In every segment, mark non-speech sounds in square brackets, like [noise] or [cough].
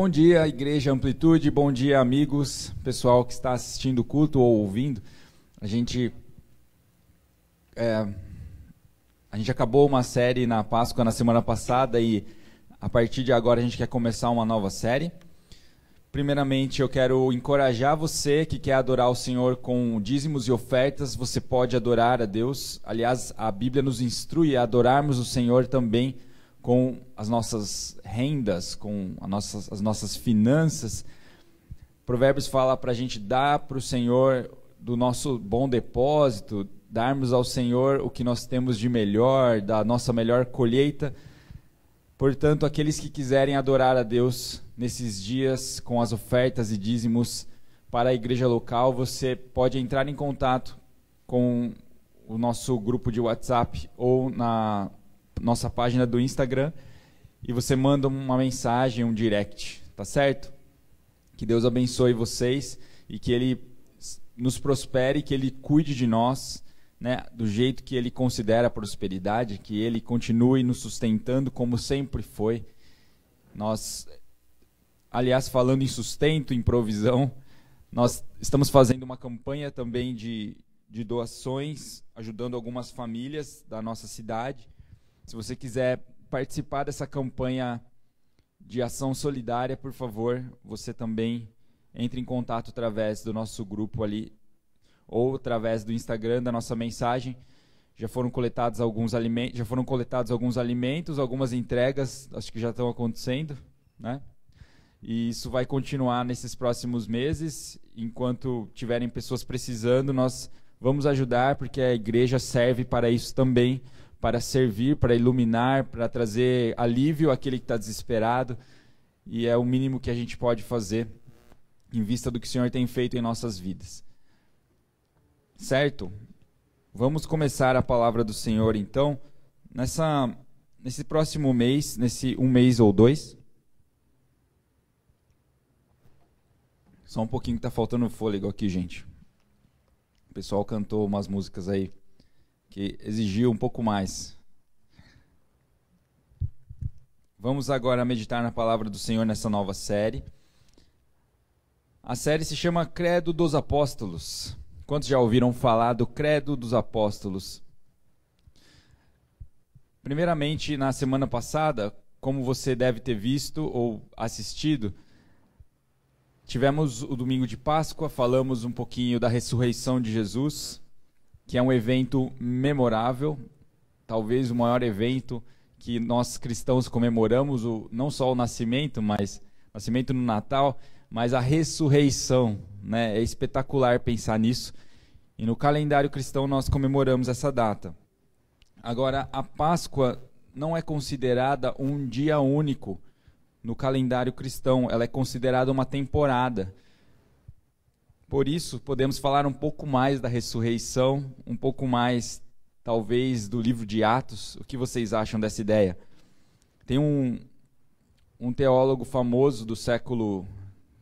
Bom dia, Igreja Amplitude, bom dia, amigos, pessoal que está assistindo o culto ou ouvindo. A gente, é, a gente acabou uma série na Páscoa na semana passada e a partir de agora a gente quer começar uma nova série. Primeiramente, eu quero encorajar você que quer adorar o Senhor com dízimos e ofertas, você pode adorar a Deus. Aliás, a Bíblia nos instrui a adorarmos o Senhor também com as nossas rendas, com as nossas, as nossas finanças. Provérbios fala para a gente dar para o Senhor do nosso bom depósito, darmos ao Senhor o que nós temos de melhor, da nossa melhor colheita. Portanto, aqueles que quiserem adorar a Deus nesses dias com as ofertas e dízimos para a igreja local, você pode entrar em contato com o nosso grupo de WhatsApp ou na nossa página do Instagram e você manda uma mensagem, um direct, tá certo? Que Deus abençoe vocês e que Ele nos prospere, que Ele cuide de nós, né, do jeito que Ele considera a prosperidade, que Ele continue nos sustentando como sempre foi. Nós, aliás, falando em sustento, em provisão, nós estamos fazendo uma campanha também de, de doações, ajudando algumas famílias da nossa cidade. Se você quiser participar dessa campanha de ação solidária, por favor, você também entre em contato através do nosso grupo ali ou através do Instagram da nossa mensagem. Já foram coletados alguns alimentos, já foram coletados alguns alimentos, algumas entregas, acho que já estão acontecendo, né? E isso vai continuar nesses próximos meses, enquanto tiverem pessoas precisando, nós vamos ajudar porque a igreja serve para isso também para servir, para iluminar, para trazer alívio àquele que está desesperado. E é o mínimo que a gente pode fazer em vista do que o Senhor tem feito em nossas vidas. Certo? Vamos começar a palavra do Senhor então, nessa, nesse próximo mês, nesse um mês ou dois. Só um pouquinho que está faltando fôlego aqui, gente. O pessoal cantou umas músicas aí que exigiu um pouco mais. Vamos agora meditar na palavra do Senhor nessa nova série. A série se chama Credo dos Apóstolos. Quantos já ouviram falar do Credo dos Apóstolos? Primeiramente, na semana passada, como você deve ter visto ou assistido, tivemos o domingo de Páscoa, falamos um pouquinho da ressurreição de Jesus que é um evento memorável, talvez o maior evento que nós cristãos comemoramos, o, não só o nascimento, mas nascimento no Natal, mas a ressurreição. Né? É espetacular pensar nisso. E no calendário cristão nós comemoramos essa data. Agora, a Páscoa não é considerada um dia único no calendário cristão, ela é considerada uma temporada. Por isso, podemos falar um pouco mais da ressurreição, um pouco mais, talvez, do livro de Atos. O que vocês acham dessa ideia? Tem um, um teólogo famoso do século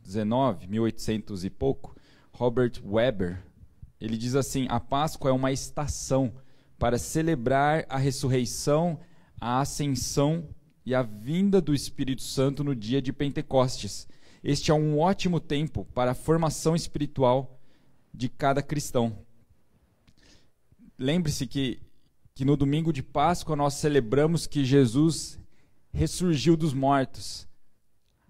XIX, 1800 e pouco, Robert Weber. Ele diz assim: a Páscoa é uma estação para celebrar a ressurreição, a ascensão e a vinda do Espírito Santo no dia de Pentecostes este é um ótimo tempo para a formação espiritual de cada cristão. Lembre-se que, que no domingo de Páscoa nós celebramos que Jesus ressurgiu dos mortos.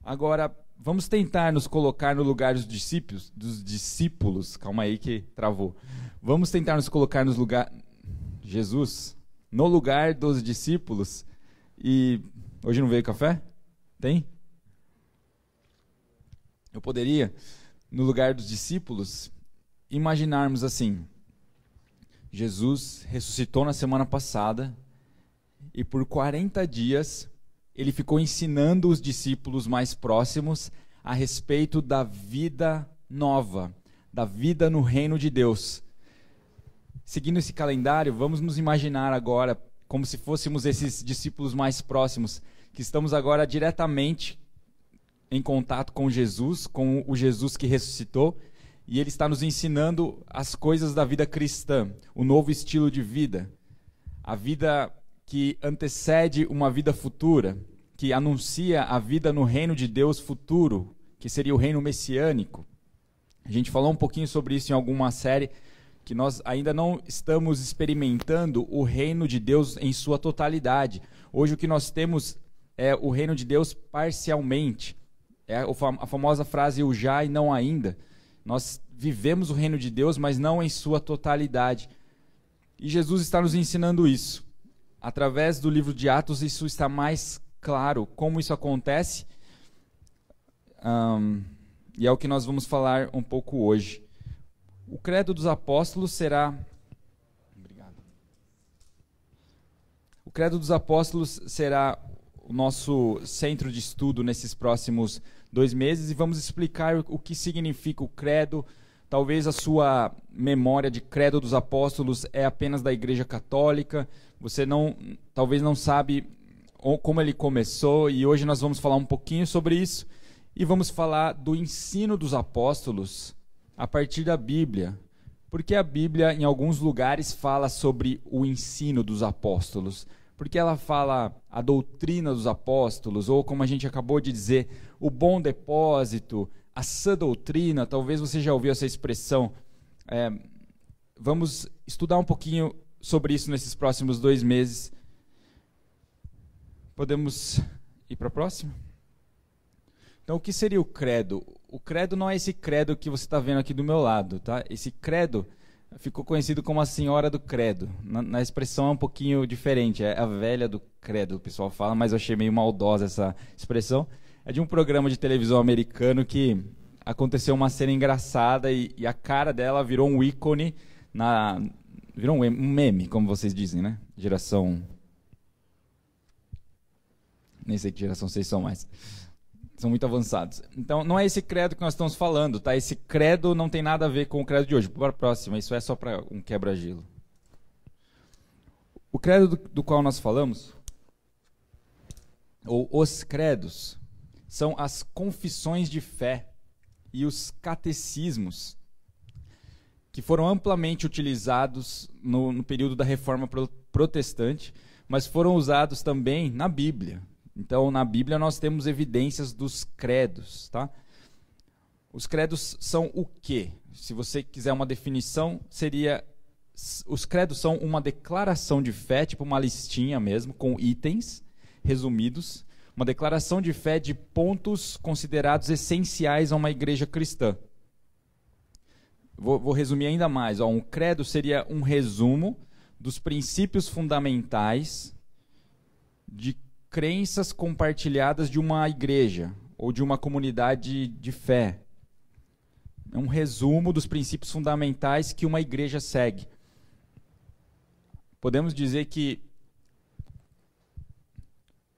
Agora, vamos tentar nos colocar no lugar dos discípulos, dos discípulos. Calma aí que travou. Vamos tentar nos colocar no lugar Jesus, no lugar dos discípulos. E hoje não veio café? Tem? Eu poderia, no lugar dos discípulos, imaginarmos assim: Jesus ressuscitou na semana passada e por 40 dias ele ficou ensinando os discípulos mais próximos a respeito da vida nova, da vida no reino de Deus. Seguindo esse calendário, vamos nos imaginar agora como se fôssemos esses discípulos mais próximos, que estamos agora diretamente em contato com Jesus, com o Jesus que ressuscitou, e ele está nos ensinando as coisas da vida cristã, o novo estilo de vida, a vida que antecede uma vida futura, que anuncia a vida no reino de Deus futuro, que seria o reino messiânico. A gente falou um pouquinho sobre isso em alguma série, que nós ainda não estamos experimentando o reino de Deus em sua totalidade. Hoje o que nós temos é o reino de Deus parcialmente. É a famosa frase o já e não ainda. Nós vivemos o reino de Deus, mas não em sua totalidade. E Jesus está nos ensinando isso. Através do livro de Atos, isso está mais claro como isso acontece. Um, e é o que nós vamos falar um pouco hoje. O credo dos apóstolos será. Obrigado. O credo dos apóstolos será o nosso centro de estudo nesses próximos dois meses e vamos explicar o que significa o credo. Talvez a sua memória de credo dos apóstolos é apenas da Igreja Católica. Você não, talvez não sabe como ele começou e hoje nós vamos falar um pouquinho sobre isso e vamos falar do ensino dos apóstolos a partir da Bíblia. Porque a Bíblia, em alguns lugares, fala sobre o ensino dos apóstolos porque ela fala a doutrina dos apóstolos, ou como a gente acabou de dizer, o bom depósito, a sã doutrina, talvez você já ouviu essa expressão. É, vamos estudar um pouquinho sobre isso nesses próximos dois meses. Podemos ir para a próxima? Então, o que seria o credo? O credo não é esse credo que você está vendo aqui do meu lado, tá? Esse credo ficou conhecido como a senhora do credo. Na, na, expressão é um pouquinho diferente, é a velha do credo, o pessoal fala, mas eu achei meio maldosa essa expressão. É de um programa de televisão americano que aconteceu uma cena engraçada e, e a cara dela virou um ícone na virou um meme, como vocês dizem, né? Geração nem sei que geração vocês são mais são muito avançados. Então, não é esse credo que nós estamos falando, tá? Esse credo não tem nada a ver com o credo de hoje. Para a próxima, isso é só para um quebra-gelo. O credo do, do qual nós falamos, ou os credos, são as confissões de fé e os catecismos que foram amplamente utilizados no, no período da Reforma Protestante, mas foram usados também na Bíblia. Então, na Bíblia nós temos evidências dos credos, tá? Os credos são o quê? Se você quiser uma definição, seria os credos são uma declaração de fé, tipo uma listinha mesmo, com itens resumidos, uma declaração de fé de pontos considerados essenciais a uma igreja cristã. Vou, vou resumir ainda mais. Ó, um credo seria um resumo dos princípios fundamentais de crenças compartilhadas de uma igreja ou de uma comunidade de fé. É um resumo dos princípios fundamentais que uma igreja segue. Podemos dizer que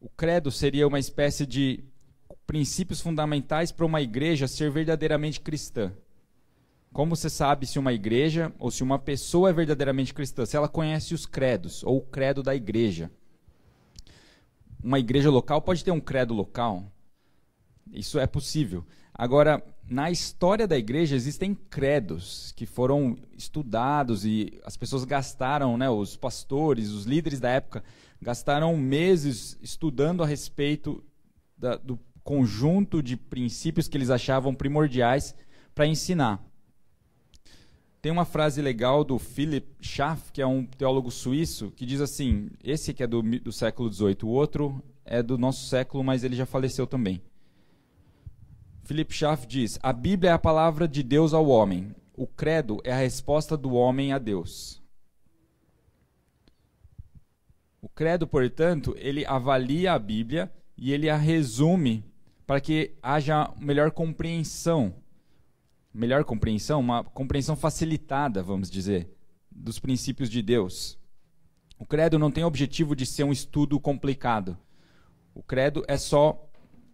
o credo seria uma espécie de princípios fundamentais para uma igreja ser verdadeiramente cristã. Como você sabe se uma igreja ou se uma pessoa é verdadeiramente cristã? Se ela conhece os credos ou o credo da igreja uma igreja local pode ter um credo local. Isso é possível. Agora, na história da igreja existem credos que foram estudados e as pessoas gastaram, né, os pastores, os líderes da época, gastaram meses estudando a respeito da, do conjunto de princípios que eles achavam primordiais para ensinar. Tem uma frase legal do Philip Schaff, que é um teólogo suíço, que diz assim: esse que é do, do século XVIII, o outro é do nosso século, mas ele já faleceu também. Philip Schaff diz: a Bíblia é a palavra de Deus ao homem. O credo é a resposta do homem a Deus. O credo, portanto, ele avalia a Bíblia e ele a resume para que haja melhor compreensão melhor compreensão, uma compreensão facilitada, vamos dizer, dos princípios de Deus. O credo não tem o objetivo de ser um estudo complicado. O credo é só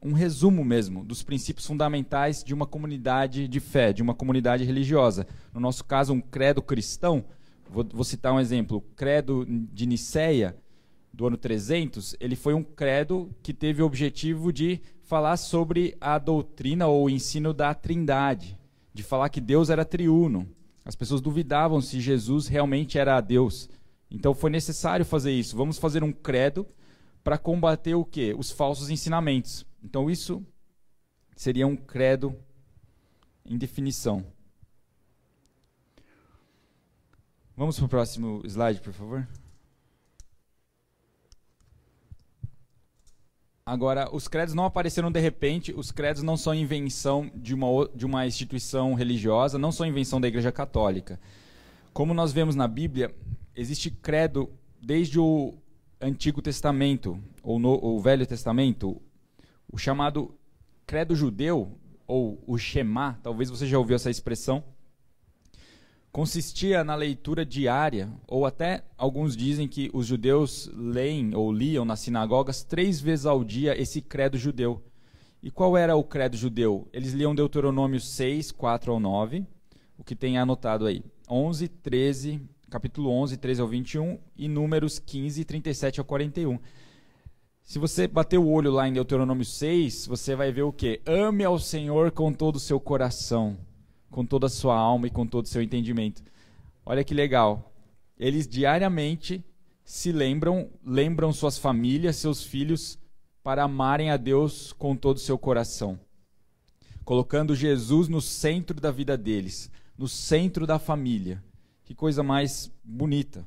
um resumo mesmo dos princípios fundamentais de uma comunidade de fé, de uma comunidade religiosa. No nosso caso, um credo cristão. Vou, vou citar um exemplo. O credo de Nicéia, do ano 300, ele foi um credo que teve o objetivo de falar sobre a doutrina ou o ensino da trindade de falar que Deus era triuno. As pessoas duvidavam se Jesus realmente era Deus. Então foi necessário fazer isso. Vamos fazer um credo para combater o quê? Os falsos ensinamentos. Então isso seria um credo em definição. Vamos para o próximo slide, por favor. Agora, os credos não apareceram de repente, os credos não são invenção de uma, de uma instituição religiosa, não são invenção da Igreja Católica. Como nós vemos na Bíblia, existe credo desde o Antigo Testamento, ou no, o Velho Testamento, o chamado credo judeu, ou o Shema, talvez você já ouviu essa expressão, consistia na leitura diária, ou até alguns dizem que os judeus leem ou liam nas sinagogas três vezes ao dia esse credo judeu. E qual era o credo judeu? Eles liam Deuteronômio 6, 4 ao 9, o que tem anotado aí. 11, 13, capítulo 11, 13 ao 21 e números 15, 37 ao 41. Se você bater o olho lá em Deuteronômio 6, você vai ver o quê? Ame ao Senhor com todo o seu coração com toda a sua alma e com todo o seu entendimento. Olha que legal. Eles diariamente se lembram, lembram suas famílias, seus filhos, para amarem a Deus com todo o seu coração. Colocando Jesus no centro da vida deles, no centro da família. Que coisa mais bonita.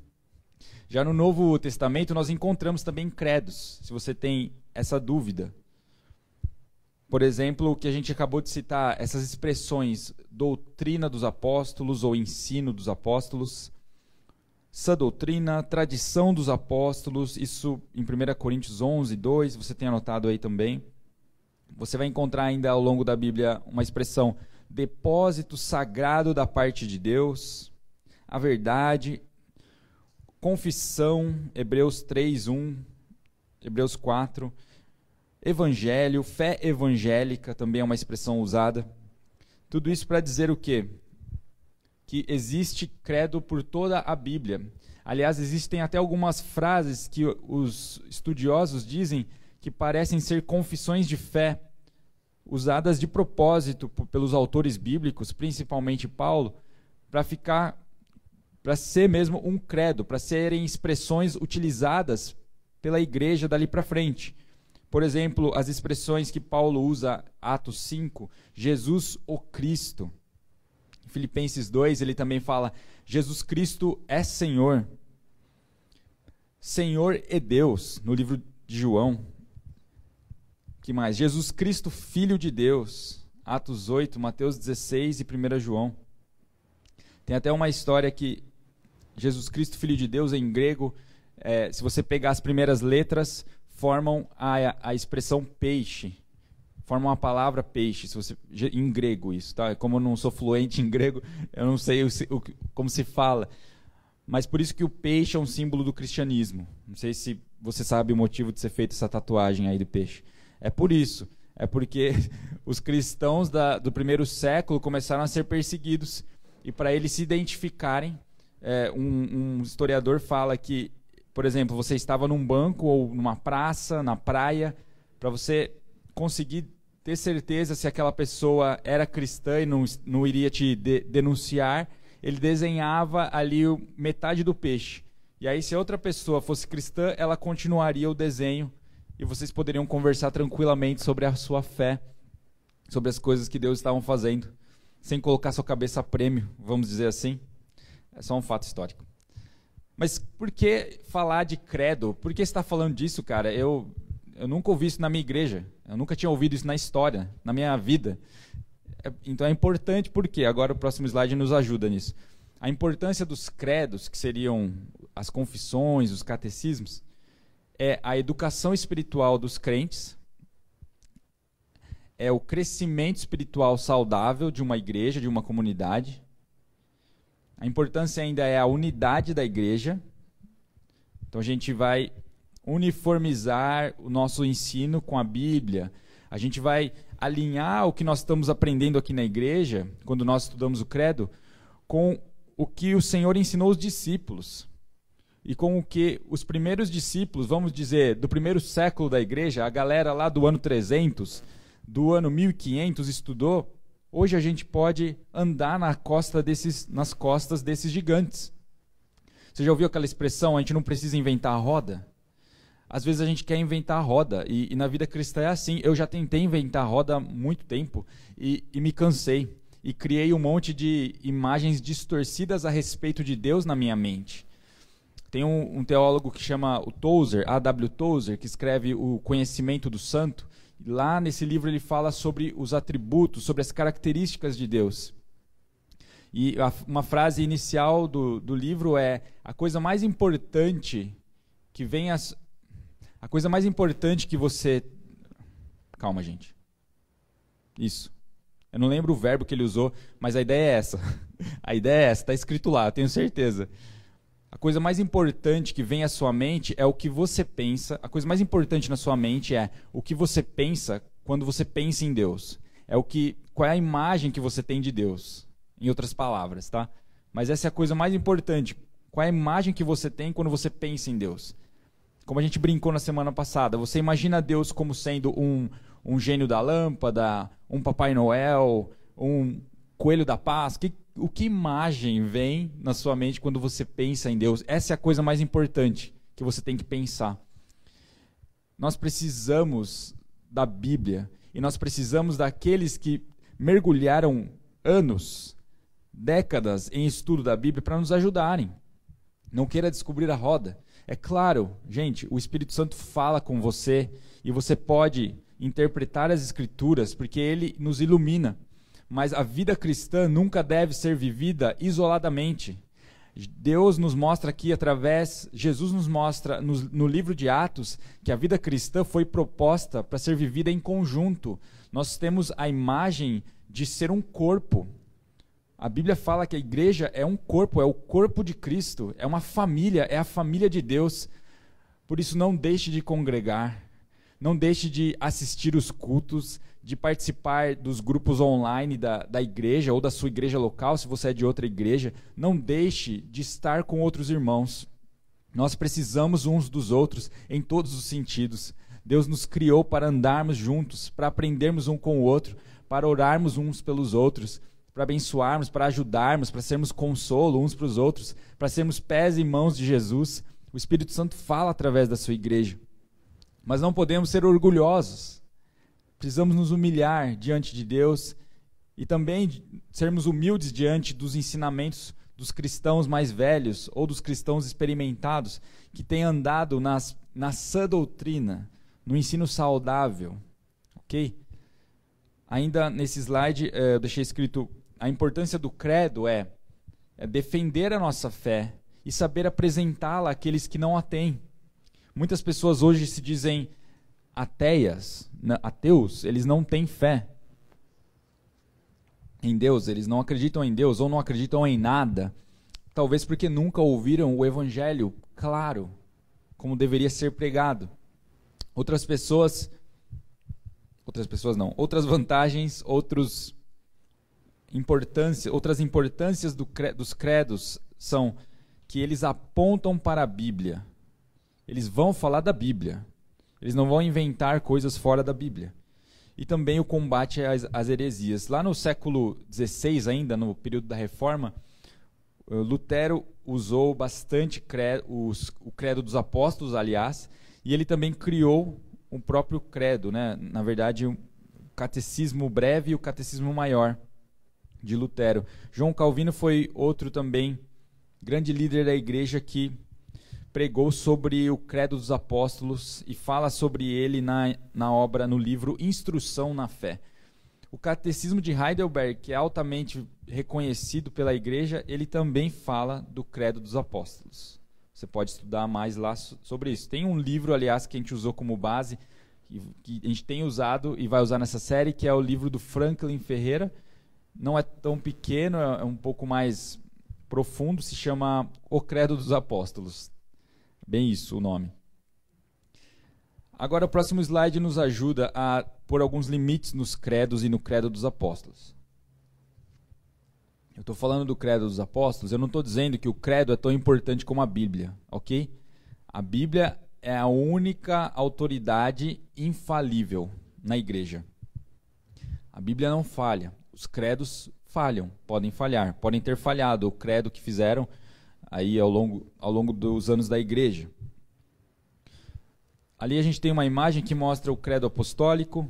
Já no Novo Testamento, nós encontramos também credos, se você tem essa dúvida. Por exemplo, o que a gente acabou de citar, essas expressões doutrina dos apóstolos ou ensino dos apóstolos, essa doutrina, tradição dos apóstolos, isso em 1 Coríntios 11, 2, você tem anotado aí também. Você vai encontrar ainda ao longo da Bíblia uma expressão depósito sagrado da parte de Deus, a verdade, confissão, Hebreus 3, 1, Hebreus 4, Evangelho, fé evangélica também é uma expressão usada. Tudo isso para dizer o quê? Que existe credo por toda a Bíblia. Aliás, existem até algumas frases que os estudiosos dizem que parecem ser confissões de fé, usadas de propósito pelos autores bíblicos, principalmente Paulo, para ficar para ser mesmo um credo, para serem expressões utilizadas pela igreja dali para frente. Por exemplo, as expressões que Paulo usa, Atos 5, Jesus o Cristo. Filipenses 2, ele também fala: Jesus Cristo é Senhor. Senhor e Deus, no livro de João. que mais? Jesus Cristo, Filho de Deus. Atos 8, Mateus 16 e 1 João. Tem até uma história que Jesus Cristo, Filho de Deus, em grego, é, se você pegar as primeiras letras, formam a, a expressão peixe. Formam a palavra peixe, se você, em grego isso, tá? Como eu não sou fluente em grego, eu não sei o, o, como se fala. Mas por isso que o peixe é um símbolo do cristianismo. Não sei se você sabe o motivo de ser feita essa tatuagem aí do peixe. É por isso. É porque [laughs] os cristãos da, do primeiro século começaram a ser perseguidos. E para eles se identificarem, é, um, um historiador fala que por exemplo, você estava num banco ou numa praça, na praia, para você conseguir ter certeza se aquela pessoa era cristã e não, não iria te de, denunciar, ele desenhava ali o, metade do peixe. E aí, se outra pessoa fosse cristã, ela continuaria o desenho e vocês poderiam conversar tranquilamente sobre a sua fé, sobre as coisas que Deus estava fazendo, sem colocar sua cabeça a prêmio, vamos dizer assim. É só um fato histórico. Mas por que falar de credo? Por que está falando disso, cara? Eu, eu nunca ouvi isso na minha igreja. Eu nunca tinha ouvido isso na história, na minha vida. É, então é importante porque agora o próximo slide nos ajuda nisso. A importância dos credos, que seriam as confissões, os catecismos, é a educação espiritual dos crentes, é o crescimento espiritual saudável de uma igreja, de uma comunidade, a importância ainda é a unidade da igreja. Então a gente vai uniformizar o nosso ensino com a Bíblia. A gente vai alinhar o que nós estamos aprendendo aqui na igreja, quando nós estudamos o credo, com o que o Senhor ensinou os discípulos. E com o que os primeiros discípulos, vamos dizer, do primeiro século da igreja, a galera lá do ano 300, do ano 1500 estudou, Hoje a gente pode andar na costa desses, nas costas desses gigantes. Você já ouviu aquela expressão? A gente não precisa inventar a roda. às vezes a gente quer inventar a roda, e, e, na vida cristã é assim. Eu já tentei inventar a roda há muito tempo e, e me cansei. E criei um monte de imagens distorcidas a respeito de Deus na minha mente. Tem um, um teólogo que chama o Tozer, A.W. Tozer, que escreve O Conhecimento do Santo. Lá nesse livro ele fala sobre os atributos, sobre as características de Deus. E a, uma frase inicial do, do livro é: a coisa mais importante que vem as, a coisa mais importante que você. Calma, gente. Isso. Eu não lembro o verbo que ele usou, mas a ideia é essa. [laughs] A ideia é essa, está escrito lá, tenho certeza. A coisa mais importante que vem à sua mente é o que você pensa. A coisa mais importante na sua mente é o que você pensa quando você pensa em Deus. É o que, qual é a imagem que você tem de Deus, em outras palavras, tá? Mas essa é a coisa mais importante. Qual é a imagem que você tem quando você pensa em Deus? Como a gente brincou na semana passada, você imagina Deus como sendo um, um gênio da lâmpada, um Papai Noel, um coelho da paz? Que, o que imagem vem na sua mente quando você pensa em Deus? Essa é a coisa mais importante que você tem que pensar. Nós precisamos da Bíblia e nós precisamos daqueles que mergulharam anos, décadas em estudo da Bíblia para nos ajudarem. Não queira descobrir a roda. É claro, gente, o Espírito Santo fala com você e você pode interpretar as Escrituras porque ele nos ilumina. Mas a vida cristã nunca deve ser vivida isoladamente. Deus nos mostra aqui através, Jesus nos mostra no, no livro de Atos que a vida cristã foi proposta para ser vivida em conjunto. Nós temos a imagem de ser um corpo. A Bíblia fala que a igreja é um corpo, é o corpo de Cristo, é uma família, é a família de Deus. Por isso, não deixe de congregar, não deixe de assistir os cultos, de participar dos grupos online da, da igreja ou da sua igreja local, se você é de outra igreja. Não deixe de estar com outros irmãos. Nós precisamos uns dos outros em todos os sentidos. Deus nos criou para andarmos juntos, para aprendermos um com o outro, para orarmos uns pelos outros para abençoarmos, para ajudarmos, para sermos consolo uns para os outros, para sermos pés e mãos de Jesus. O Espírito Santo fala através da sua igreja. Mas não podemos ser orgulhosos. Precisamos nos humilhar diante de Deus e também sermos humildes diante dos ensinamentos dos cristãos mais velhos ou dos cristãos experimentados que têm andado nas, na sã doutrina, no ensino saudável. Ok? Ainda nesse slide, eh, eu deixei escrito a importância do credo é, é defender a nossa fé e saber apresentá-la àqueles que não a têm. Muitas pessoas hoje se dizem ateias, ateus, eles não têm fé em Deus, eles não acreditam em Deus ou não acreditam em nada, talvez porque nunca ouviram o evangelho claro, como deveria ser pregado. Outras pessoas outras pessoas não, outras vantagens, outros importância, outras importâncias do, dos credos são que eles apontam para a Bíblia. Eles vão falar da Bíblia. Eles não vão inventar coisas fora da Bíblia. E também o combate às, às heresias. Lá no século XVI, ainda no período da Reforma, Lutero usou bastante credo, os, o credo dos apóstolos, aliás, e ele também criou um próprio credo, né? na verdade, o um catecismo breve e o catecismo maior de Lutero. João Calvino foi outro também grande líder da igreja que pregou sobre o Credo dos Apóstolos e fala sobre ele na, na obra, no livro Instrução na Fé. O Catecismo de Heidelberg, que é altamente reconhecido pela igreja, ele também fala do Credo dos Apóstolos. Você pode estudar mais lá sobre isso. Tem um livro, aliás, que a gente usou como base, que a gente tem usado e vai usar nessa série, que é o livro do Franklin Ferreira, não é tão pequeno, é, é um pouco mais profundo, se chama O Credo dos Apóstolos. Bem isso o nome. Agora o próximo slide nos ajuda a pôr alguns limites nos credos e no credo dos apóstolos. Eu estou falando do credo dos apóstolos, eu não estou dizendo que o credo é tão importante como a Bíblia, ok? A Bíblia é a única autoridade infalível na igreja. A Bíblia não falha os credos falham, podem falhar, podem ter falhado o credo que fizeram aí ao longo, ao longo dos anos da igreja. ali a gente tem uma imagem que mostra o credo apostólico,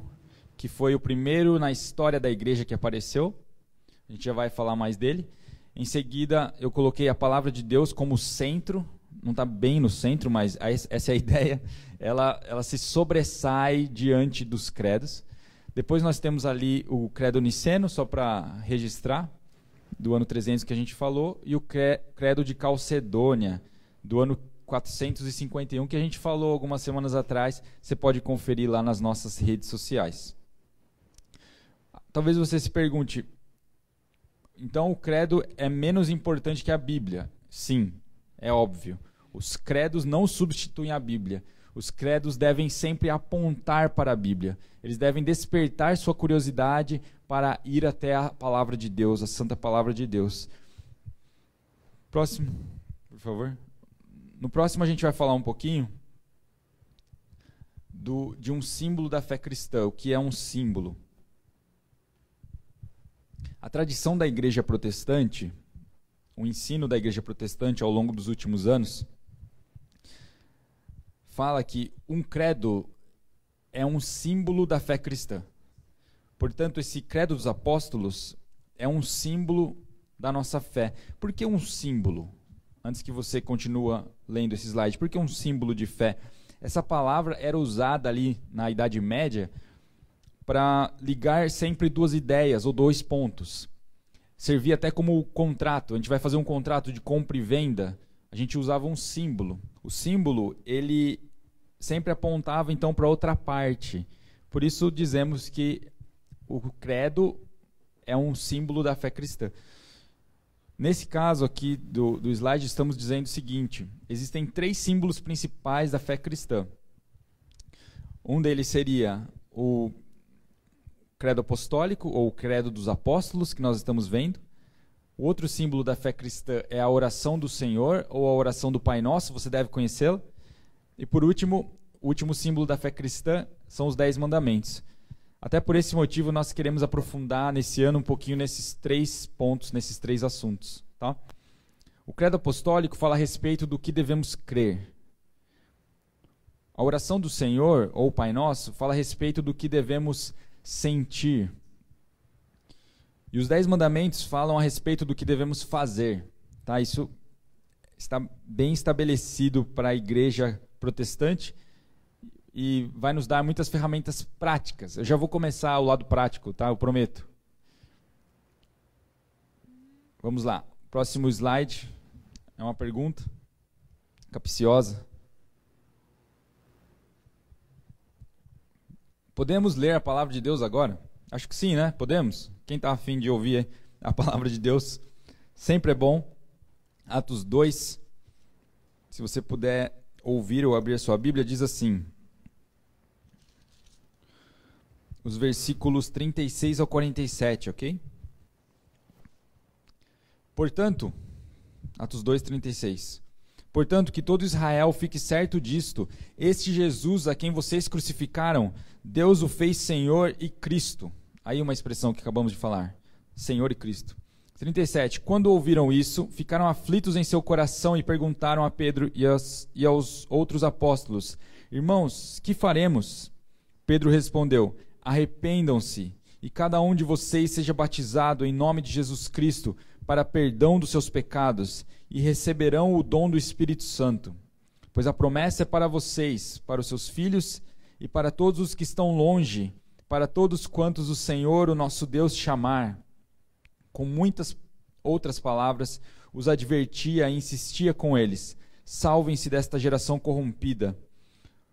que foi o primeiro na história da igreja que apareceu. A gente já vai falar mais dele. Em seguida, eu coloquei a palavra de Deus como centro. Não está bem no centro, mas essa é a [laughs] ideia. Ela, ela se sobressai diante dos credos. Depois nós temos ali o credo niceno, só para registrar, do ano 300 que a gente falou, e o credo de Calcedônia, do ano 451, que a gente falou algumas semanas atrás. Você pode conferir lá nas nossas redes sociais. Talvez você se pergunte, então o credo é menos importante que a Bíblia? Sim, é óbvio. Os credos não substituem a Bíblia. Os credos devem sempre apontar para a Bíblia. Eles devem despertar sua curiosidade para ir até a palavra de Deus, a santa palavra de Deus. Próximo, por favor. No próximo a gente vai falar um pouquinho do, de um símbolo da fé cristã, o que é um símbolo. A tradição da igreja protestante, o ensino da igreja protestante ao longo dos últimos anos, fala que um credo é um símbolo da fé cristã. Portanto, esse credo dos apóstolos é um símbolo da nossa fé. Por que um símbolo? Antes que você continue lendo esse slide, por que um símbolo de fé? Essa palavra era usada ali na Idade Média para ligar sempre duas ideias ou dois pontos. Servia até como contrato. A gente vai fazer um contrato de compra e venda. A gente usava um símbolo. O símbolo ele sempre apontava então para outra parte. Por isso dizemos que o credo é um símbolo da fé cristã. Nesse caso aqui do, do slide, estamos dizendo o seguinte: existem três símbolos principais da fé cristã. Um deles seria o credo apostólico ou credo dos apóstolos que nós estamos vendo. O outro símbolo da fé cristã é a oração do Senhor ou a oração do Pai Nosso, você deve conhecê-la. E por último, o último símbolo da fé cristã são os Dez Mandamentos. Até por esse motivo, nós queremos aprofundar nesse ano um pouquinho nesses três pontos, nesses três assuntos. Tá? O credo apostólico fala a respeito do que devemos crer. A oração do Senhor, ou Pai Nosso, fala a respeito do que devemos sentir. E os dez mandamentos falam a respeito do que devemos fazer. Tá? Isso está bem estabelecido para a igreja protestante e vai nos dar muitas ferramentas práticas. Eu já vou começar o lado prático, tá? Eu prometo. Vamos lá. Próximo slide é uma pergunta capciosa. Podemos ler a palavra de Deus agora? Acho que sim, né? Podemos? Quem está afim de ouvir a palavra de Deus sempre é bom. Atos 2, se você puder ouvir ou abrir a sua Bíblia, diz assim: os versículos 36 ao 47, ok? Portanto, Atos 2, 36. Portanto, que todo Israel fique certo disto: este Jesus a quem vocês crucificaram, Deus o fez Senhor e Cristo. Aí uma expressão que acabamos de falar: Senhor e Cristo. 37. Quando ouviram isso, ficaram aflitos em seu coração e perguntaram a Pedro e aos, e aos outros apóstolos: Irmãos, que faremos? Pedro respondeu: Arrependam-se e cada um de vocês seja batizado em nome de Jesus Cristo para perdão dos seus pecados e receberão o dom do Espírito Santo. Pois a promessa é para vocês, para os seus filhos e para todos os que estão longe, para todos quantos o Senhor, o nosso Deus, chamar. Com muitas outras palavras, os advertia e insistia com eles: salvem-se desta geração corrompida.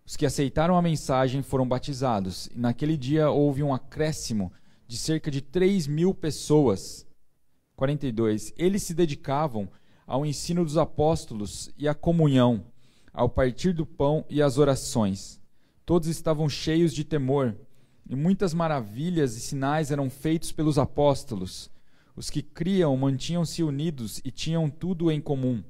Os que aceitaram a mensagem foram batizados, e naquele dia houve um acréscimo de cerca de 3 mil pessoas. 42. Eles se dedicavam ao ensino dos apóstolos e à comunhão, ao partir do pão e às orações. Todos estavam cheios de temor, e muitas maravilhas e sinais eram feitos pelos apóstolos. Os que criam mantinham-se unidos e tinham tudo em comum.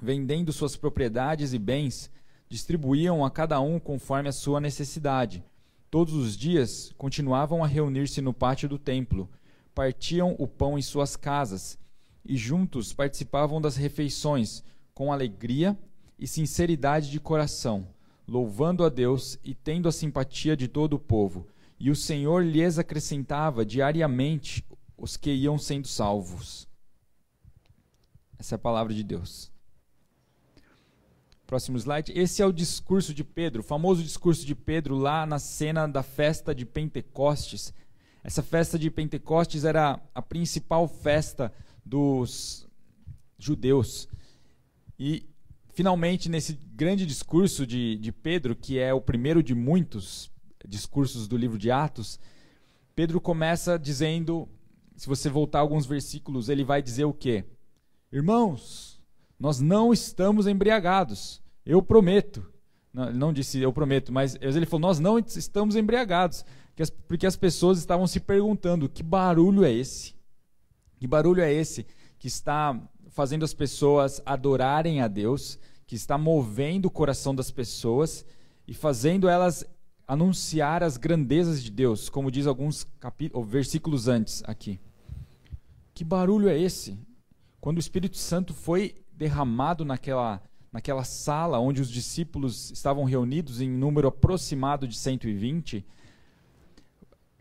Vendendo suas propriedades e bens, distribuíam a cada um conforme a sua necessidade. Todos os dias continuavam a reunir-se no pátio do templo partiam o pão em suas casas e juntos participavam das refeições com alegria e sinceridade de coração, louvando a Deus e tendo a simpatia de todo o povo. E o Senhor lhes acrescentava diariamente os que iam sendo salvos. Essa é a palavra de Deus. Próximo slide. Esse é o discurso de Pedro, o famoso discurso de Pedro lá na cena da festa de Pentecostes. Essa festa de Pentecostes era a principal festa dos judeus. E, finalmente, nesse grande discurso de, de Pedro, que é o primeiro de muitos discursos do livro de Atos, Pedro começa dizendo, se você voltar alguns versículos, ele vai dizer o quê? Irmãos, nós não estamos embriagados. Eu prometo. Não, ele não disse eu prometo, mas ele falou: Nós não estamos embriagados. Porque as pessoas estavam se perguntando: que barulho é esse? Que barulho é esse que está fazendo as pessoas adorarem a Deus, que está movendo o coração das pessoas e fazendo elas anunciar as grandezas de Deus, como diz alguns versículos antes aqui. Que barulho é esse? Quando o Espírito Santo foi derramado naquela, naquela sala onde os discípulos estavam reunidos em número aproximado de 120,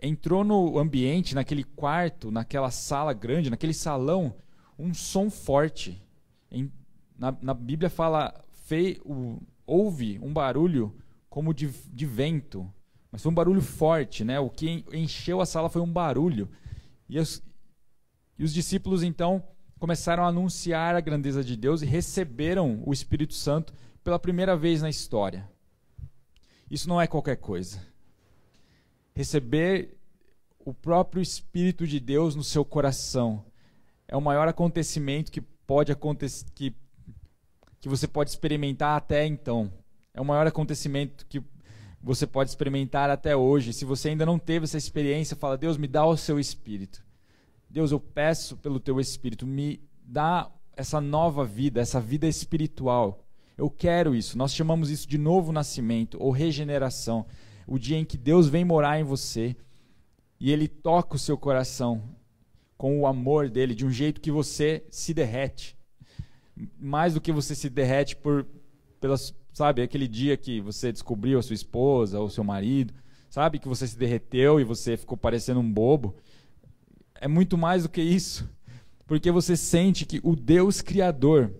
entrou no ambiente, naquele quarto, naquela sala grande, naquele salão, um som forte. Em, na, na, Bíblia fala, fei, o, houve um barulho como de, de vento, mas foi um barulho forte, né? O que encheu a sala foi um barulho. E os, e os discípulos então começaram a anunciar a grandeza de Deus e receberam o Espírito Santo pela primeira vez na história. Isso não é qualquer coisa. Receber o próprio Espírito de Deus no seu coração é o maior acontecimento que pode acontecer que, que você pode experimentar até então. É o maior acontecimento que você pode experimentar até hoje. Se você ainda não teve essa experiência, fala: Deus, me dá o seu Espírito. Deus, eu peço pelo teu Espírito, me dá essa nova vida, essa vida espiritual. Eu quero isso. Nós chamamos isso de novo nascimento ou regeneração. O dia em que Deus vem morar em você e ele toca o seu coração com o amor dele de um jeito que você se derrete. Mais do que você se derrete por pelas, sabe, aquele dia que você descobriu a sua esposa ou seu marido, sabe que você se derreteu e você ficou parecendo um bobo é muito mais do que isso. Porque você sente que o Deus Criador,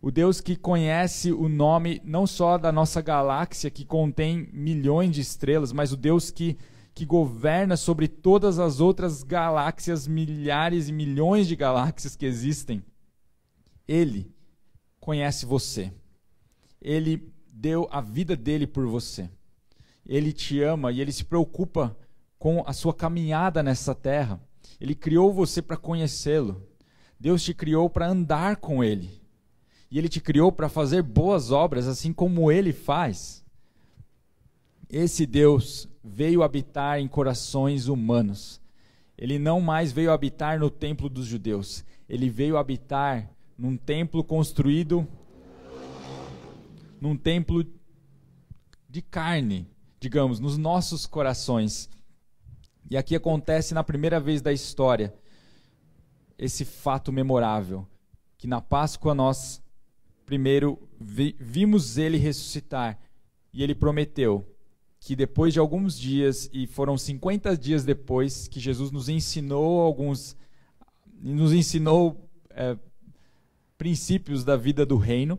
o Deus que conhece o nome não só da nossa galáxia, que contém milhões de estrelas, mas o Deus que, que governa sobre todas as outras galáxias, milhares e milhões de galáxias que existem, Ele conhece você. Ele deu a vida dele por você. Ele te ama e ele se preocupa com a sua caminhada nessa terra. Ele criou você para conhecê-lo. Deus te criou para andar com Ele. E Ele te criou para fazer boas obras, assim como Ele faz. Esse Deus veio habitar em corações humanos. Ele não mais veio habitar no templo dos judeus. Ele veio habitar num templo construído num templo de carne, digamos, nos nossos corações. E aqui acontece na primeira vez da história esse fato memorável, que na Páscoa nós primeiro vi, vimos ele ressuscitar e ele prometeu que depois de alguns dias e foram 50 dias depois que Jesus nos ensinou alguns nos ensinou é, princípios da vida do reino,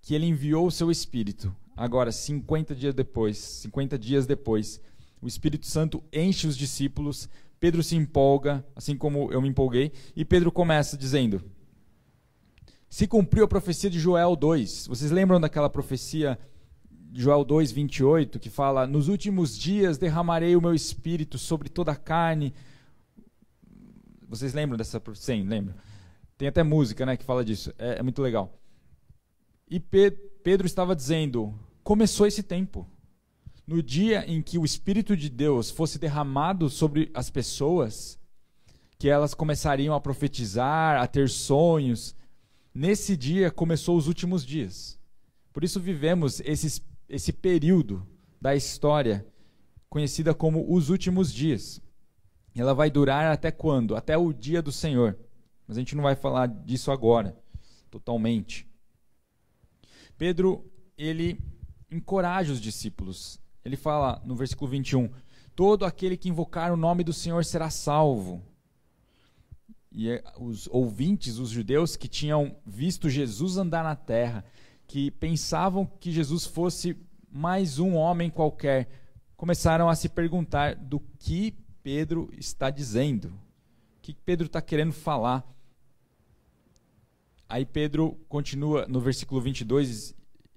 que ele enviou o seu espírito. Agora 50 dias depois, 50 dias depois, o Espírito Santo enche os discípulos, Pedro se empolga, assim como eu me empolguei, e Pedro começa dizendo: Se cumpriu a profecia de Joel 2. Vocês lembram daquela profecia Joel 2, 28, que fala: Nos últimos dias derramarei o meu espírito sobre toda a carne. Vocês lembram dessa profecia? Sim, lembro. Tem até música né, que fala disso. É, é muito legal. E Pedro estava dizendo: Começou esse tempo no dia em que o Espírito de Deus fosse derramado sobre as pessoas, que elas começariam a profetizar, a ter sonhos, nesse dia começou os últimos dias. Por isso vivemos esse, esse período da história conhecida como os últimos dias. Ela vai durar até quando? Até o dia do Senhor. Mas a gente não vai falar disso agora, totalmente. Pedro, ele encoraja os discípulos. Ele fala no versículo 21: Todo aquele que invocar o nome do Senhor será salvo. E é, os ouvintes, os judeus que tinham visto Jesus andar na terra, que pensavam que Jesus fosse mais um homem qualquer, começaram a se perguntar do que Pedro está dizendo, o que Pedro está querendo falar. Aí Pedro continua no versículo 22,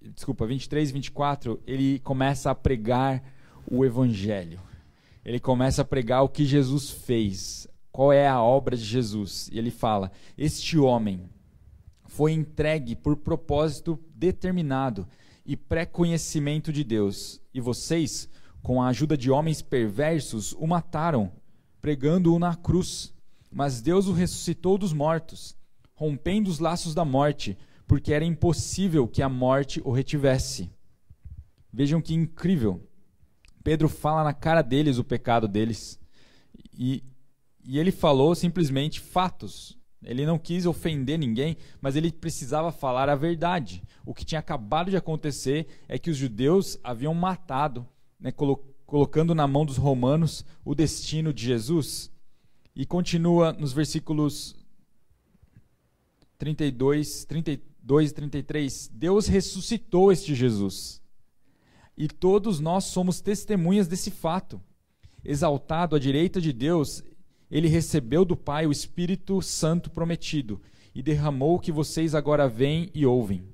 desculpa, 23 e 24, ele começa a pregar o evangelho. Ele começa a pregar o que Jesus fez, qual é a obra de Jesus. E ele fala: Este homem foi entregue por propósito determinado e pré-conhecimento de Deus, e vocês, com a ajuda de homens perversos, o mataram, pregando-o na cruz. Mas Deus o ressuscitou dos mortos, rompendo os laços da morte, porque era impossível que a morte o retivesse. Vejam que incrível. Pedro fala na cara deles o pecado deles. E, e ele falou simplesmente fatos. Ele não quis ofender ninguém, mas ele precisava falar a verdade. O que tinha acabado de acontecer é que os judeus haviam matado, né, colocando na mão dos romanos o destino de Jesus. E continua nos versículos 32, 33 2,33: Deus ressuscitou este Jesus. E todos nós somos testemunhas desse fato. Exaltado à direita de Deus, ele recebeu do Pai o Espírito Santo prometido e derramou o que vocês agora veem e ouvem.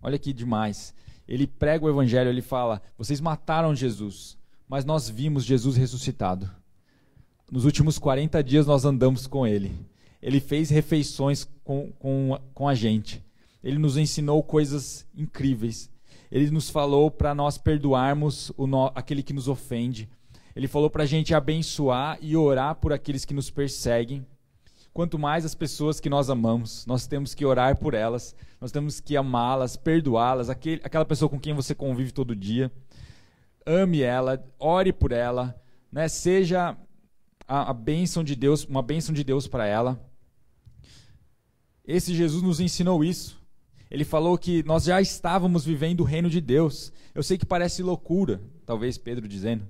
Olha que demais. Ele prega o evangelho, ele fala: "Vocês mataram Jesus, mas nós vimos Jesus ressuscitado. Nos últimos 40 dias nós andamos com ele. Ele fez refeições com, com, com a gente. Ele nos ensinou coisas incríveis. Ele nos falou para nós perdoarmos o no, aquele que nos ofende. Ele falou para a gente abençoar e orar por aqueles que nos perseguem. Quanto mais as pessoas que nós amamos, nós temos que orar por elas, nós temos que amá-las, perdoá-las, aquela pessoa com quem você convive todo dia. Ame ela, ore por ela, né? seja a, a bênção de Deus, uma bênção de Deus para ela. Esse Jesus nos ensinou isso. Ele falou que nós já estávamos vivendo o reino de Deus. Eu sei que parece loucura, talvez Pedro dizendo,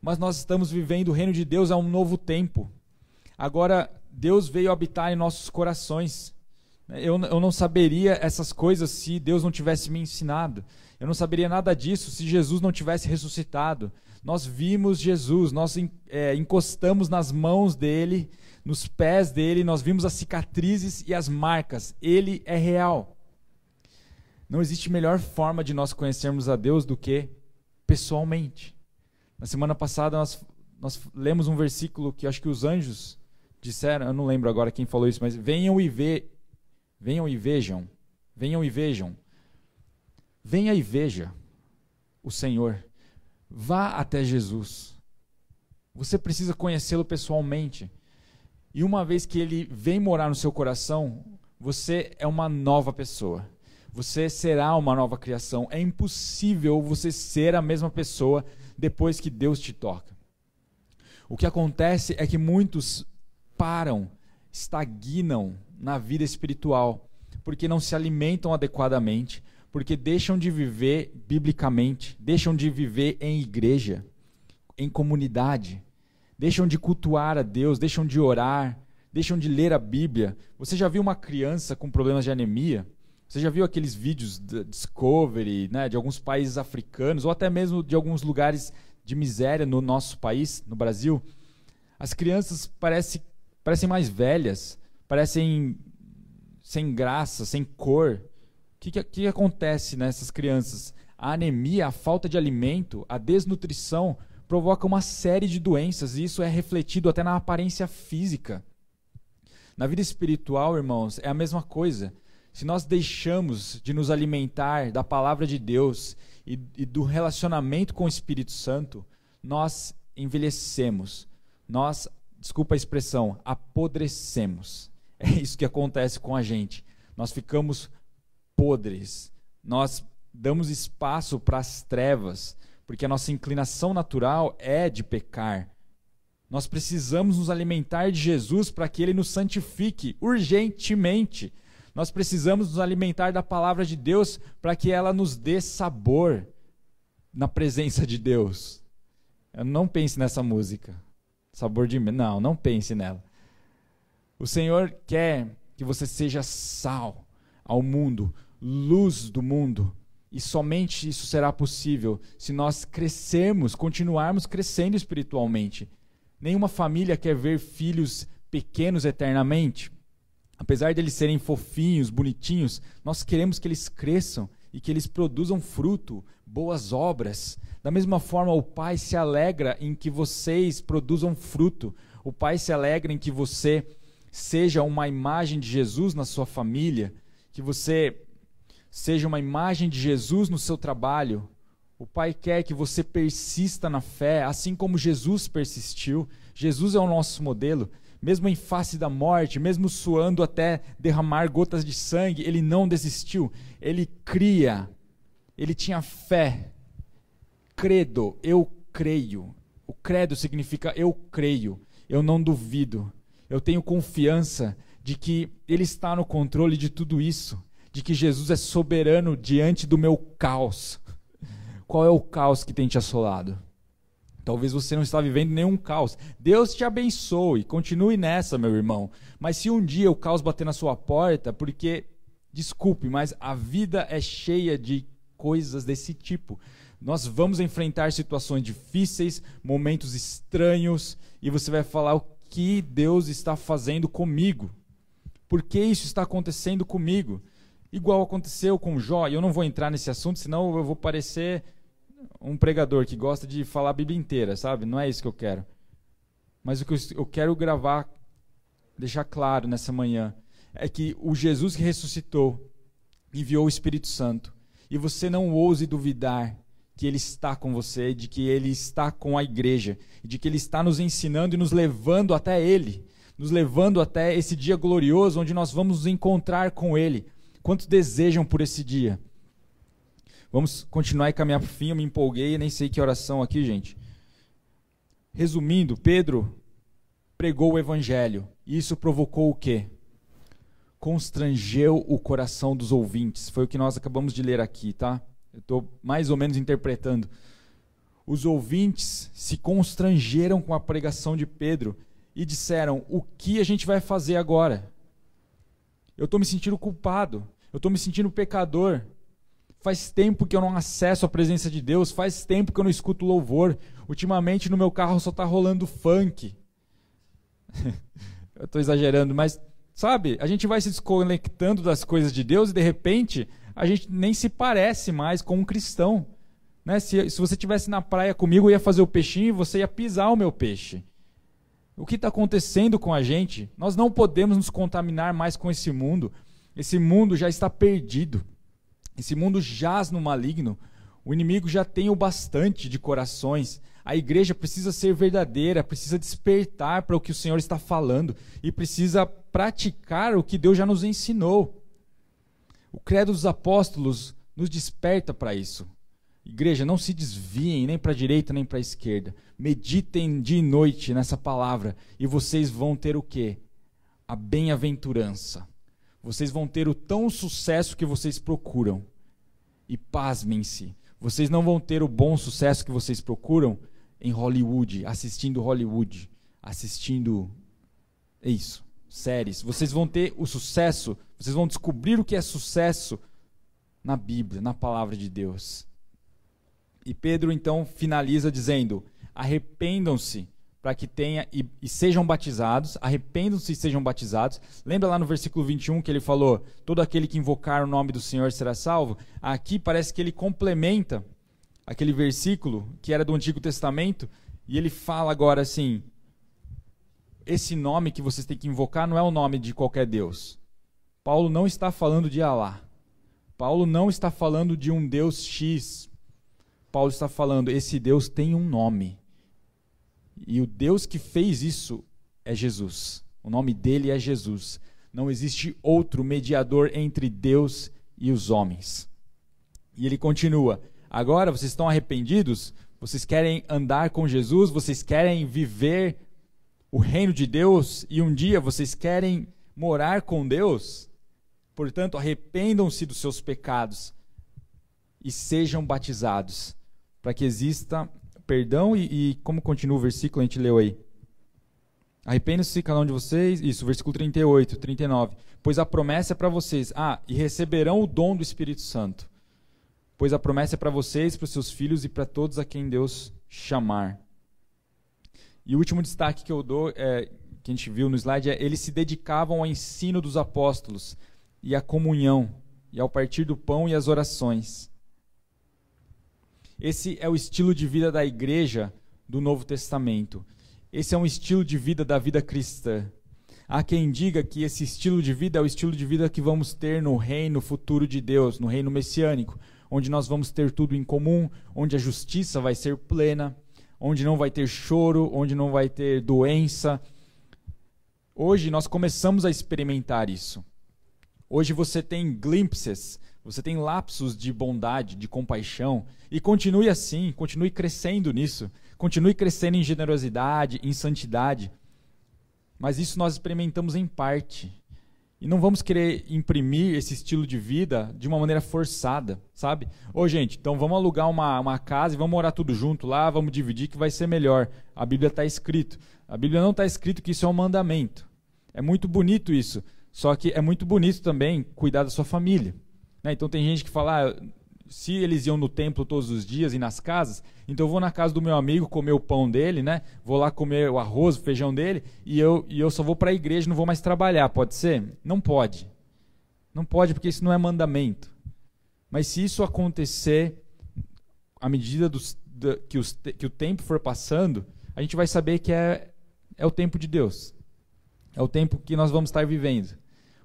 mas nós estamos vivendo o reino de Deus a um novo tempo. Agora, Deus veio habitar em nossos corações. Eu, eu não saberia essas coisas se Deus não tivesse me ensinado. Eu não saberia nada disso se Jesus não tivesse ressuscitado. Nós vimos Jesus, nós é, encostamos nas mãos dele, nos pés dele, nós vimos as cicatrizes e as marcas. Ele é real. Não existe melhor forma de nós conhecermos a Deus do que pessoalmente. Na semana passada nós, nós lemos um versículo que acho que os anjos disseram, eu não lembro agora quem falou isso, mas venham e ve, venham e vejam, venham e vejam. Venha e veja o Senhor. Vá até Jesus. Você precisa conhecê-lo pessoalmente. E uma vez que ele vem morar no seu coração, você é uma nova pessoa. Você será uma nova criação. É impossível você ser a mesma pessoa depois que Deus te toca. O que acontece é que muitos param, estagnam na vida espiritual, porque não se alimentam adequadamente, porque deixam de viver biblicamente, deixam de viver em igreja, em comunidade, deixam de cultuar a Deus, deixam de orar, deixam de ler a Bíblia. Você já viu uma criança com problemas de anemia? Você já viu aqueles vídeos de Discovery, né, de alguns países africanos ou até mesmo de alguns lugares de miséria no nosso país, no Brasil? As crianças parecem, parecem mais velhas, parecem sem graça, sem cor. O que, que, que acontece nessas crianças? A anemia, a falta de alimento, a desnutrição provoca uma série de doenças e isso é refletido até na aparência física. Na vida espiritual, irmãos, é a mesma coisa se nós deixamos de nos alimentar da palavra de Deus e, e do relacionamento com o Espírito Santo, nós envelhecemos. Nós, desculpa a expressão, apodrecemos. É isso que acontece com a gente. Nós ficamos podres. Nós damos espaço para as trevas, porque a nossa inclinação natural é de pecar. Nós precisamos nos alimentar de Jesus para que ele nos santifique urgentemente. Nós precisamos nos alimentar da palavra de Deus para que ela nos dê sabor na presença de Deus. Não pense nessa música. Sabor de. Não, não pense nela. O Senhor quer que você seja sal ao mundo, luz do mundo. E somente isso será possível se nós crescermos, continuarmos crescendo espiritualmente. Nenhuma família quer ver filhos pequenos eternamente. Apesar de eles serem fofinhos, bonitinhos, nós queremos que eles cresçam e que eles produzam fruto, boas obras. Da mesma forma, o Pai se alegra em que vocês produzam fruto. O Pai se alegra em que você seja uma imagem de Jesus na sua família, que você seja uma imagem de Jesus no seu trabalho. O Pai quer que você persista na fé, assim como Jesus persistiu. Jesus é o nosso modelo. Mesmo em face da morte, mesmo suando até derramar gotas de sangue, ele não desistiu. Ele cria. Ele tinha fé. Credo, eu creio. O credo significa eu creio, eu não duvido. Eu tenho confiança de que ele está no controle de tudo isso de que Jesus é soberano diante do meu caos. Qual é o caos que tem te assolado? Talvez você não está vivendo nenhum caos. Deus te abençoe, continue nessa, meu irmão. Mas se um dia o caos bater na sua porta, porque, desculpe, mas a vida é cheia de coisas desse tipo. Nós vamos enfrentar situações difíceis, momentos estranhos, e você vai falar o que Deus está fazendo comigo. Por que isso está acontecendo comigo? Igual aconteceu com Jó, e eu não vou entrar nesse assunto, senão eu vou parecer um pregador que gosta de falar a Bíblia inteira, sabe? Não é isso que eu quero. Mas o que eu quero gravar, deixar claro nessa manhã, é que o Jesus que ressuscitou enviou o Espírito Santo. E você não ouse duvidar que Ele está com você, de que Ele está com a igreja, de que Ele está nos ensinando e nos levando até Ele, nos levando até esse dia glorioso onde nós vamos nos encontrar com Ele. Quantos desejam por esse dia? Vamos continuar e caminhar para o fim. Eu me empolguei, nem sei que oração aqui, gente. Resumindo, Pedro pregou o evangelho. E isso provocou o quê? Constrangeu o coração dos ouvintes. Foi o que nós acabamos de ler aqui, tá? Eu estou mais ou menos interpretando. Os ouvintes se constrangeram com a pregação de Pedro e disseram: O que a gente vai fazer agora? Eu estou me sentindo culpado. Eu estou me sentindo pecador. Faz tempo que eu não acesso a presença de Deus. Faz tempo que eu não escuto louvor. Ultimamente no meu carro só está rolando funk. [laughs] eu estou exagerando, mas sabe? A gente vai se desconectando das coisas de Deus e de repente a gente nem se parece mais com um cristão. Né? Se, se você estivesse na praia comigo, eu ia fazer o peixinho e você ia pisar o meu peixe. O que está acontecendo com a gente? Nós não podemos nos contaminar mais com esse mundo. Esse mundo já está perdido. Esse mundo jaz no maligno. O inimigo já tem o bastante de corações. A igreja precisa ser verdadeira, precisa despertar para o que o Senhor está falando e precisa praticar o que Deus já nos ensinou. O credo dos apóstolos nos desperta para isso. Igreja, não se desviem nem para a direita nem para a esquerda. Meditem dia e noite nessa palavra e vocês vão ter o quê? A bem-aventurança. Vocês vão ter o tão sucesso que vocês procuram. E pasmem-se, vocês não vão ter o bom sucesso que vocês procuram em Hollywood, assistindo Hollywood, assistindo é isso, séries. Vocês vão ter o sucesso, vocês vão descobrir o que é sucesso na Bíblia, na palavra de Deus. E Pedro então finaliza dizendo: arrependam-se para que tenha e, e sejam batizados, arrependam-se e sejam batizados. Lembra lá no versículo 21 que ele falou: todo aquele que invocar o nome do Senhor será salvo? Aqui parece que ele complementa aquele versículo que era do Antigo Testamento e ele fala agora assim: esse nome que vocês têm que invocar não é o nome de qualquer Deus. Paulo não está falando de Alá. Paulo não está falando de um Deus X, Paulo está falando: esse Deus tem um nome. E o Deus que fez isso é Jesus. O nome dele é Jesus. Não existe outro mediador entre Deus e os homens. E ele continua: Agora vocês estão arrependidos? Vocês querem andar com Jesus? Vocês querem viver o reino de Deus? E um dia vocês querem morar com Deus? Portanto, arrependam-se dos seus pecados e sejam batizados, para que exista perdão e, e, como continua o versículo, a gente leu aí. Arrependam-se cada um de vocês, isso, versículo 38, 39. Pois a promessa é para vocês. Ah, e receberão o dom do Espírito Santo. Pois a promessa é para vocês, para os seus filhos e para todos a quem Deus chamar. E o último destaque que eu dou, é, que a gente viu no slide, é eles se dedicavam ao ensino dos apóstolos e à comunhão, e ao partir do pão e às orações. Esse é o estilo de vida da igreja do Novo Testamento. Esse é um estilo de vida da vida cristã. Há quem diga que esse estilo de vida é o estilo de vida que vamos ter no reino futuro de Deus, no reino messiânico, onde nós vamos ter tudo em comum, onde a justiça vai ser plena, onde não vai ter choro, onde não vai ter doença. Hoje nós começamos a experimentar isso. Hoje você tem glimpses, você tem lapsos de bondade, de compaixão, e continue assim, continue crescendo nisso. Continue crescendo em generosidade, em santidade. Mas isso nós experimentamos em parte. E não vamos querer imprimir esse estilo de vida de uma maneira forçada, sabe? Ô, gente, então vamos alugar uma, uma casa e vamos morar tudo junto lá, vamos dividir que vai ser melhor. A Bíblia está escrito. A Bíblia não está escrito que isso é um mandamento. É muito bonito isso. Só que é muito bonito também cuidar da sua família. Né? Então tem gente que fala, ah, se eles iam no templo todos os dias e nas casas, então eu vou na casa do meu amigo comer o pão dele, né? Vou lá comer o arroz, o feijão dele, e eu, e eu só vou para a igreja, não vou mais trabalhar. Pode ser? Não pode. Não pode, porque isso não é mandamento. Mas se isso acontecer, à medida dos, do, que, os, que o tempo for passando, a gente vai saber que é, é o tempo de Deus. É o tempo que nós vamos estar vivendo.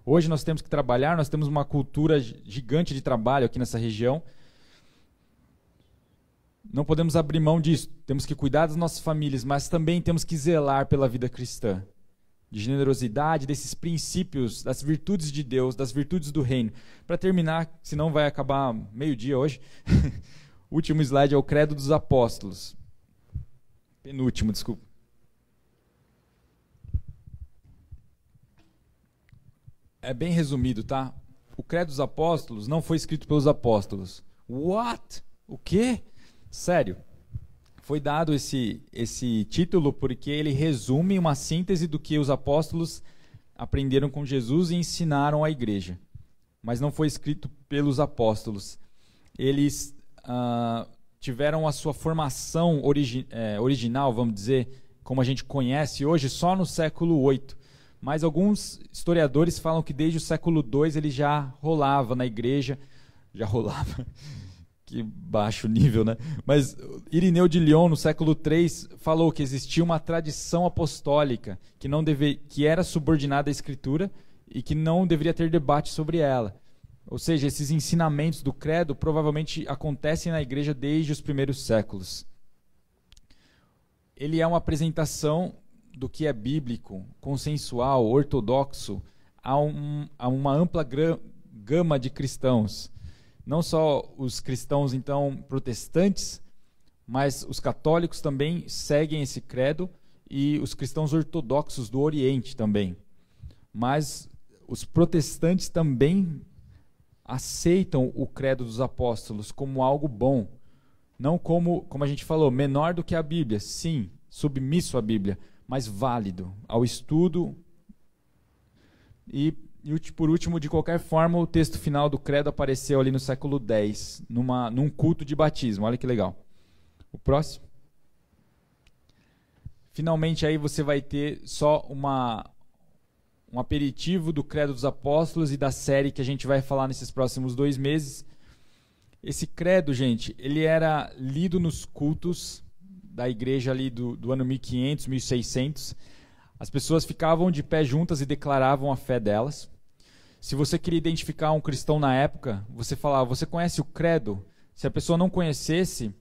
Hoje nós temos que trabalhar, nós temos uma cultura gigante de trabalho aqui nessa região. Não podemos abrir mão disso. Temos que cuidar das nossas famílias, mas também temos que zelar pela vida cristã. De generosidade, desses princípios, das virtudes de Deus, das virtudes do reino. Para terminar, senão vai acabar meio-dia hoje. o [laughs] último slide é o Credo dos Apóstolos. Penúltimo, desculpa. É bem resumido, tá? O Credo dos Apóstolos não foi escrito pelos apóstolos. What? O quê? Sério. Foi dado esse, esse título porque ele resume uma síntese do que os apóstolos aprenderam com Jesus e ensinaram à igreja. Mas não foi escrito pelos apóstolos. Eles uh, tiveram a sua formação origi é, original, vamos dizer, como a gente conhece hoje, só no século 8 mas alguns historiadores falam que desde o século II ele já rolava na igreja, já rolava, [laughs] que baixo nível, né? Mas Irineu de Lyon, no século III, falou que existia uma tradição apostólica que, não deve, que era subordinada à escritura e que não deveria ter debate sobre ela. Ou seja, esses ensinamentos do credo provavelmente acontecem na igreja desde os primeiros séculos. Ele é uma apresentação do que é bíblico, consensual, ortodoxo, a, um, a uma ampla gama de cristãos. Não só os cristãos, então, protestantes, mas os católicos também seguem esse credo e os cristãos ortodoxos do Oriente também. Mas os protestantes também aceitam o credo dos apóstolos como algo bom, não como, como a gente falou, menor do que a Bíblia, sim, submisso à Bíblia, mais válido ao estudo. E, e, por último, de qualquer forma, o texto final do credo apareceu ali no século X, numa, num culto de batismo. Olha que legal. O próximo. Finalmente, aí você vai ter só uma, um aperitivo do Credo dos Apóstolos e da série que a gente vai falar nesses próximos dois meses. Esse credo, gente, ele era lido nos cultos da igreja ali do, do ano 1500, 1600, as pessoas ficavam de pé juntas e declaravam a fé delas. Se você queria identificar um cristão na época, você falava: Você conhece o credo? Se a pessoa não conhecesse,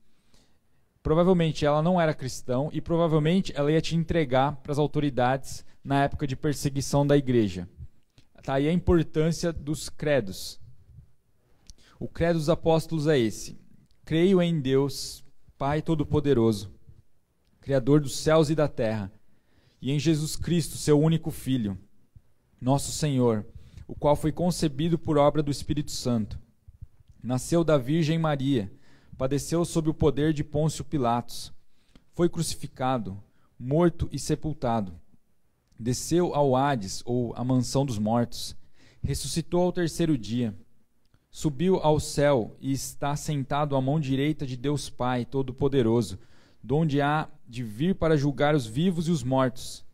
provavelmente ela não era cristão e provavelmente ela ia te entregar para as autoridades na época de perseguição da igreja. Tá aí a importância dos credos. O credo dos apóstolos é esse: Creio em Deus, Pai Todo-Poderoso, Criador dos céus e da terra, e em Jesus Cristo, seu único Filho, nosso Senhor, o qual foi concebido por obra do Espírito Santo. Nasceu da Virgem Maria, padeceu sob o poder de Pôncio Pilatos, foi crucificado, morto e sepultado. Desceu ao Hades, ou a mansão dos mortos, ressuscitou ao terceiro dia, subiu ao céu e está sentado à mão direita de Deus Pai Todo-Poderoso, donde há de vir para julgar os vivos e os mortos.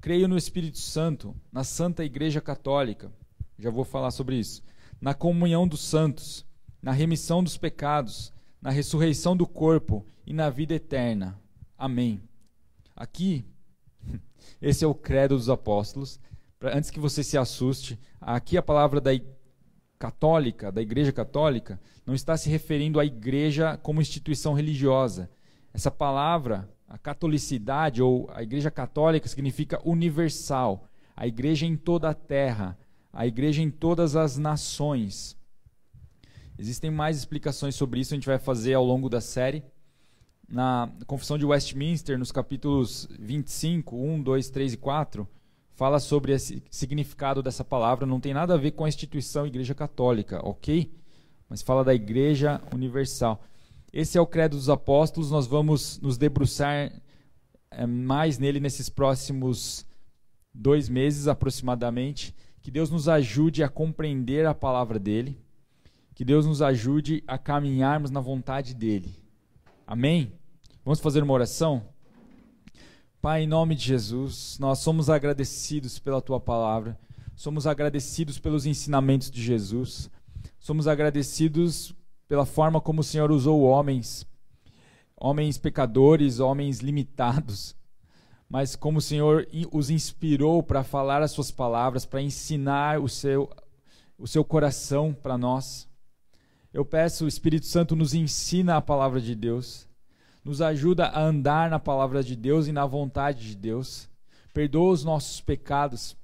Creio no Espírito Santo, na Santa Igreja Católica, já vou falar sobre isso, na comunhão dos santos, na remissão dos pecados, na ressurreição do corpo e na vida eterna. Amém. Aqui, [laughs] esse é o credo dos apóstolos. Pra, antes que você se assuste, aqui a palavra da católica, da Igreja Católica, não está se referindo à Igreja como instituição religiosa. Essa palavra, a catolicidade ou a Igreja Católica, significa universal, a Igreja em toda a terra, a Igreja em todas as nações. Existem mais explicações sobre isso, a gente vai fazer ao longo da série. Na Confissão de Westminster, nos capítulos 25, 1, 2, 3 e 4, fala sobre esse significado dessa palavra. Não tem nada a ver com a instituição Igreja Católica, ok? Mas fala da Igreja Universal. Esse é o Credo dos Apóstolos. Nós vamos nos debruçar é, mais nele nesses próximos dois meses aproximadamente. Que Deus nos ajude a compreender a palavra dele que Deus nos ajude a caminharmos na vontade dEle. Amém? Vamos fazer uma oração? Pai, em nome de Jesus, nós somos agradecidos pela tua palavra, somos agradecidos pelos ensinamentos de Jesus, somos agradecidos pela forma como o Senhor usou homens, homens pecadores, homens limitados, mas como o Senhor os inspirou para falar as suas palavras, para ensinar o seu, o seu coração para nós. Eu peço, o Espírito Santo nos ensina a palavra de Deus, nos ajuda a andar na palavra de Deus e na vontade de Deus. Perdoa os nossos pecados,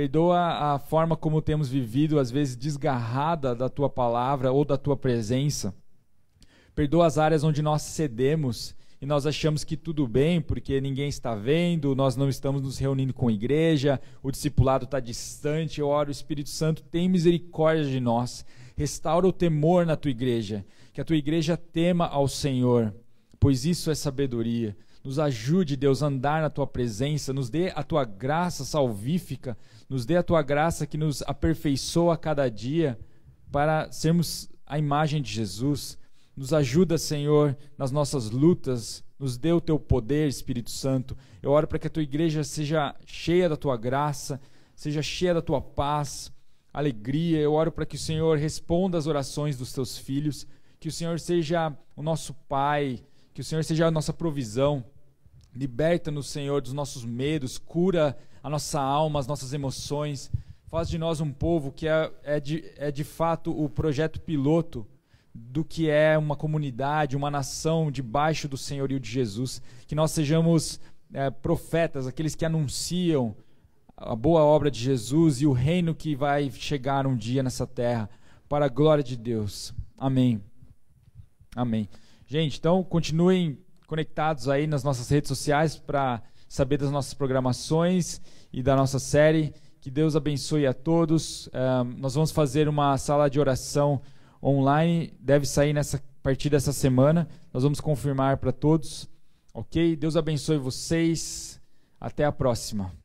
perdoa a forma como temos vivido, às vezes desgarrada da tua palavra ou da tua presença. Perdoa as áreas onde nós cedemos e nós achamos que tudo bem porque ninguém está vendo, nós não estamos nos reunindo com a igreja, o discipulado está distante. Eu oro, Espírito Santo tem misericórdia de nós Restaura o temor na tua igreja, que a tua igreja tema ao Senhor, pois isso é sabedoria. Nos ajude, Deus, a andar na tua presença, nos dê a tua graça salvífica, nos dê a tua graça que nos aperfeiçoa a cada dia para sermos a imagem de Jesus. Nos ajuda, Senhor, nas nossas lutas, nos dê o teu poder, Espírito Santo. Eu oro para que a tua igreja seja cheia da tua graça, seja cheia da tua paz alegria. Eu oro para que o Senhor responda às orações dos teus filhos, que o Senhor seja o nosso Pai, que o Senhor seja a nossa provisão. Liberta-nos, Senhor, dos nossos medos, cura a nossa alma, as nossas emoções. Faz de nós um povo que é, é, de, é de fato o projeto piloto do que é uma comunidade, uma nação debaixo do senhorio de Jesus. Que nós sejamos é, profetas, aqueles que anunciam a boa obra de Jesus e o reino que vai chegar um dia nessa terra, para a glória de Deus. Amém. Amém. Gente, então continuem conectados aí nas nossas redes sociais para saber das nossas programações e da nossa série. Que Deus abençoe a todos. Uh, nós vamos fazer uma sala de oração online, deve sair nessa a partir dessa semana. Nós vamos confirmar para todos. Ok? Deus abençoe vocês. Até a próxima.